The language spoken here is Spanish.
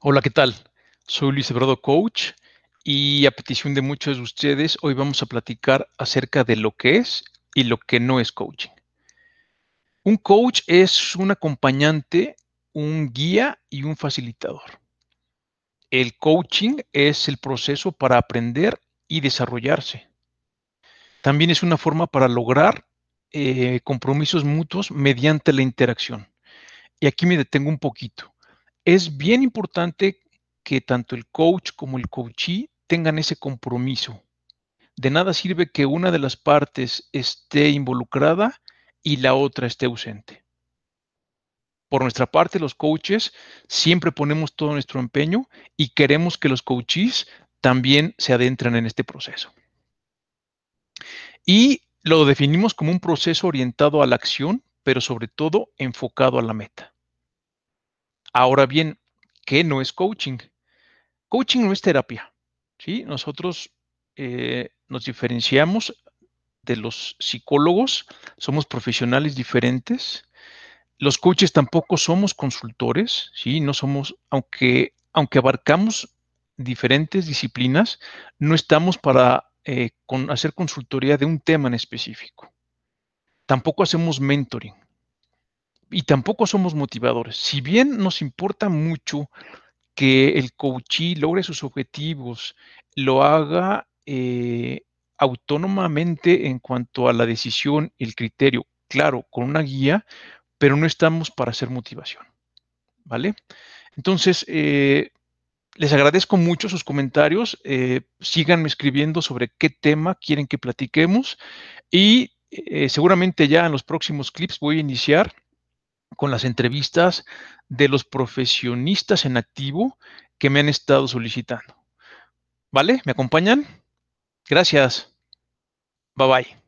Hola, ¿qué tal? Soy Luis Eduardo Coach y a petición de muchos de ustedes, hoy vamos a platicar acerca de lo que es y lo que no es coaching. Un coach es un acompañante, un guía y un facilitador. El coaching es el proceso para aprender y desarrollarse. También es una forma para lograr eh, compromisos mutuos mediante la interacción. Y aquí me detengo un poquito. Es bien importante que tanto el coach como el coachee tengan ese compromiso. De nada sirve que una de las partes esté involucrada y la otra esté ausente. Por nuestra parte, los coaches siempre ponemos todo nuestro empeño y queremos que los coaches también se adentren en este proceso. Y lo definimos como un proceso orientado a la acción, pero sobre todo enfocado a la meta. Ahora bien, ¿qué no es coaching? Coaching no es terapia. ¿sí? Nosotros eh, nos diferenciamos de los psicólogos, somos profesionales diferentes. Los coaches tampoco somos consultores, ¿sí? No somos, aunque, aunque abarcamos diferentes disciplinas, no estamos para eh, hacer consultoría de un tema en específico. Tampoco hacemos mentoring y tampoco somos motivadores. Si bien nos importa mucho que el coachee logre sus objetivos, lo haga eh, autónomamente en cuanto a la decisión, el criterio, claro, con una guía, pero no estamos para hacer motivación. ¿Vale? Entonces, eh, les agradezco mucho sus comentarios. Eh, síganme escribiendo sobre qué tema quieren que platiquemos y seguramente ya en los próximos clips voy a iniciar con las entrevistas de los profesionistas en activo que me han estado solicitando. ¿Vale? ¿Me acompañan? Gracias. Bye bye.